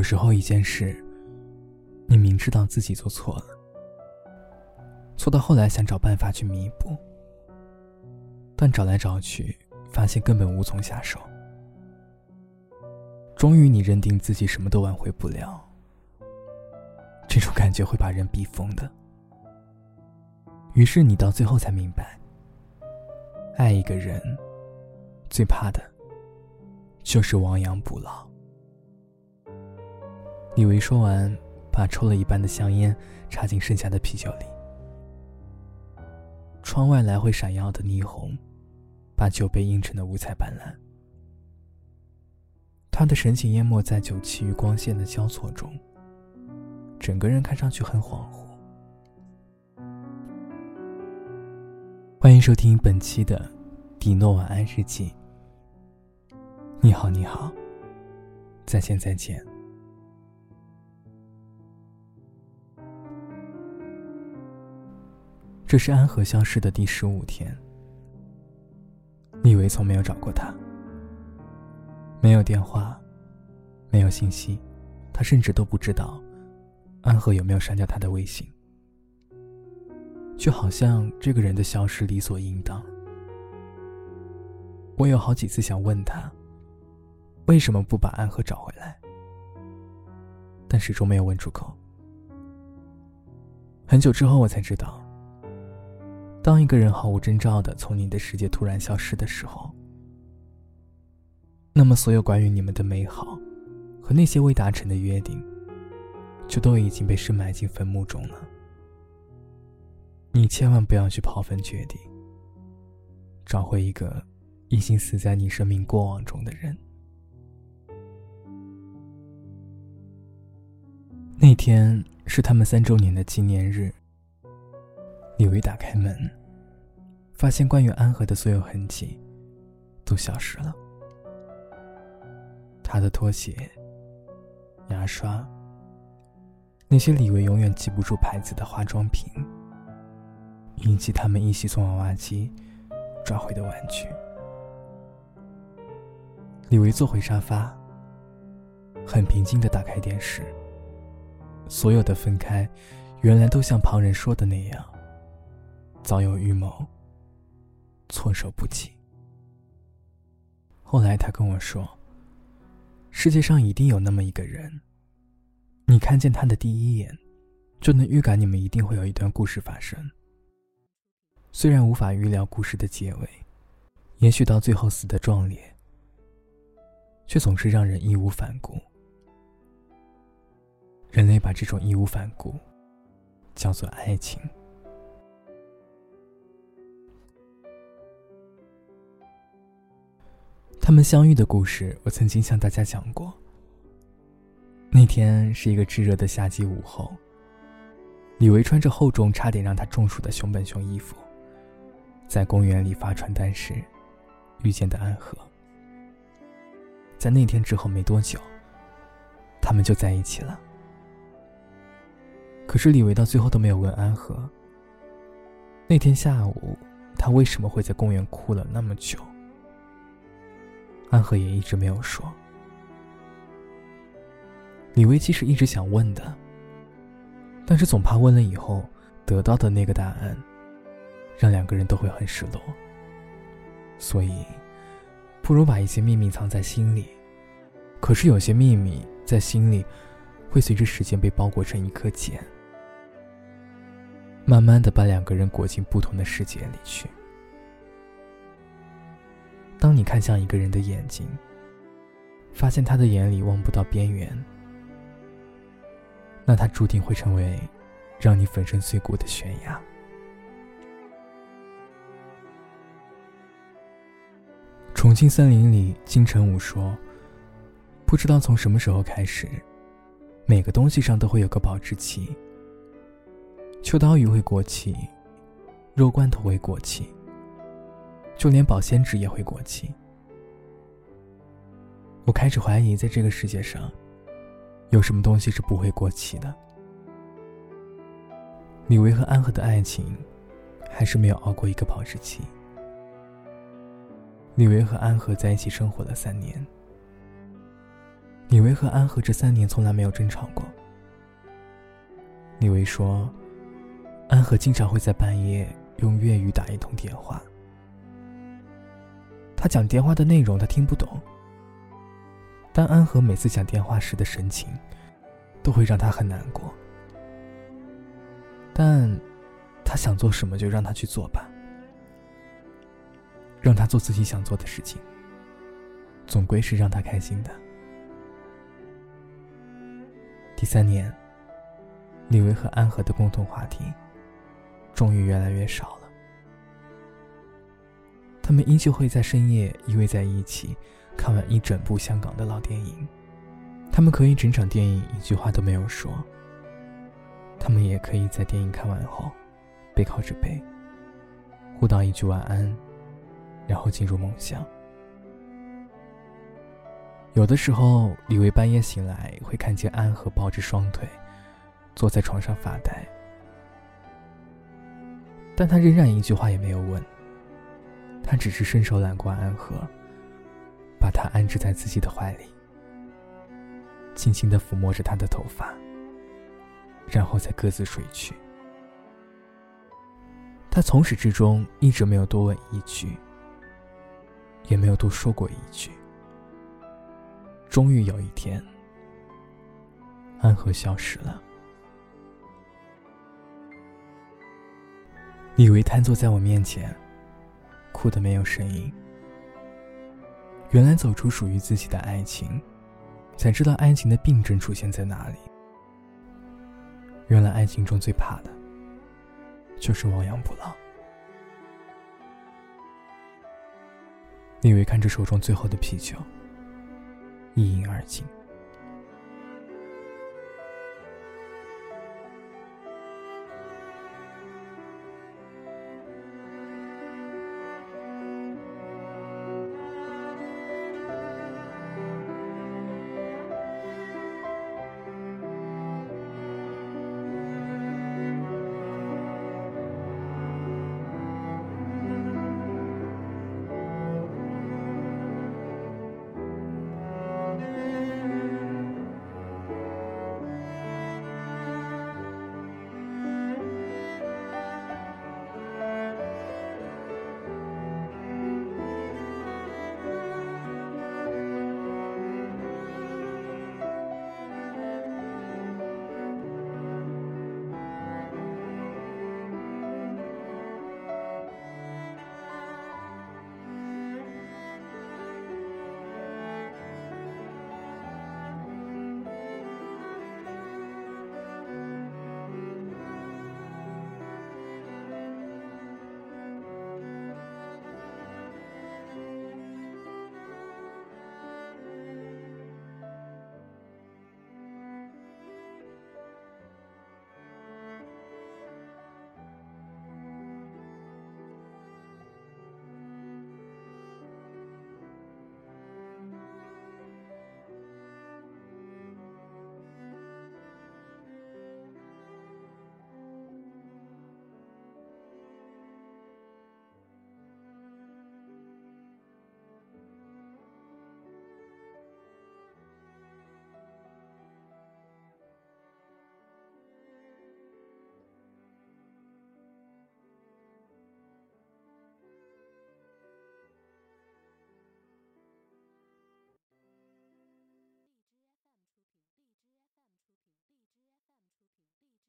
有时候一件事，你明知道自己做错了，错到后来想找办法去弥补，但找来找去，发现根本无从下手。终于，你认定自己什么都挽回不了，这种感觉会把人逼疯的。于是，你到最后才明白，爱一个人，最怕的，就是亡羊补牢。李维说完，把抽了一半的香烟插进剩下的啤酒里。窗外来回闪耀的霓虹，把酒杯映成的五彩斑斓。他的神情淹没在酒气与光线的交错中，整个人看上去很恍惚。欢迎收听本期的《迪诺晚安日记》。你好，你好，再见，再见。这是安和消失的第十五天。李维从没有找过他，没有电话，没有信息，他甚至都不知道安和有没有删掉他的微信，就好像这个人的消失理所应当。我有好几次想问他，为什么不把安和找回来，但始终没有问出口。很久之后，我才知道。当一个人毫无征兆的从你的世界突然消失的时候，那么所有关于你们的美好，和那些未达成的约定，就都已经被深埋进坟墓中了。你千万不要去刨坟掘地，找回一个已经死在你生命过往中的人。那天是他们三周年的纪念日。李维打开门，发现关于安和的所有痕迹都消失了。他的拖鞋、牙刷，那些李维永远记不住牌子的化妆品，以及他们一起从娃娃机抓回的玩具。李维坐回沙发，很平静的打开电视。所有的分开，原来都像旁人说的那样。早有预谋，措手不及。后来他跟我说：“世界上一定有那么一个人，你看见他的第一眼，就能预感你们一定会有一段故事发生。虽然无法预料故事的结尾，也许到最后死的壮烈，却总是让人义无反顾。人类把这种义无反顾叫做爱情。”他们相遇的故事，我曾经向大家讲过。那天是一个炙热的夏季午后，李维穿着厚重、差点让他中暑的熊本熊衣服，在公园里发传单时遇见的安和。在那天之后没多久，他们就在一起了。可是李维到最后都没有问安和，那天下午他为什么会在公园哭了那么久。安和也一直没有说。李薇其实一直想问的，但是总怕问了以后得到的那个答案，让两个人都会很失落。所以，不如把一些秘密藏在心里。可是有些秘密在心里，会随着时间被包裹成一颗茧，慢慢的把两个人裹进不同的世界里去。当你看向一个人的眼睛，发现他的眼里望不到边缘，那他注定会成为让你粉身碎骨的悬崖。重庆森林里，金城武说：“不知道从什么时候开始，每个东西上都会有个保质期。秋刀鱼会过期，肉罐头会过期。”就连保鲜纸也会过期。我开始怀疑，在这个世界上，有什么东西是不会过期的。李维和安和的爱情，还是没有熬过一个保质期。李维和安和在一起生活了三年。李维和安和这三年从来没有争吵过。李维说，安和经常会在半夜用粤语打一通电话，他讲电话的内容他听不懂，但安和每次讲电话时的神情，都会让他很难过。但，他想做什么就让他去做吧，让他做自己想做的事情，总归是让他开心的。第三年，李维和安和的共同话题终于越来越少了。他们依旧会在深夜依偎在一起，看完一整部香港的老电影。他们可以整场电影一句话都没有说。他们也可以在电影看完后，背靠着背，互道一句晚安，然后进入梦乡。有的时候，李维半夜醒来，会看见安和抱着双腿，坐在床上发呆。但他仍然一句话也没有问。他只是伸手揽过安和，把她安置在自己的怀里，轻轻的抚摸着她的头发，然后再各自睡去。他从始至终一直没有多问一句，也没有多说过一句。终于有一天，安和消失了。李维瘫坐在我面前，哭得没有声音。原来走出属于自己的爱情，才知道爱情的病症出现在哪里。原来爱情中最怕的，就是亡羊补牢。李维看着手中最后的啤酒。一饮而尽。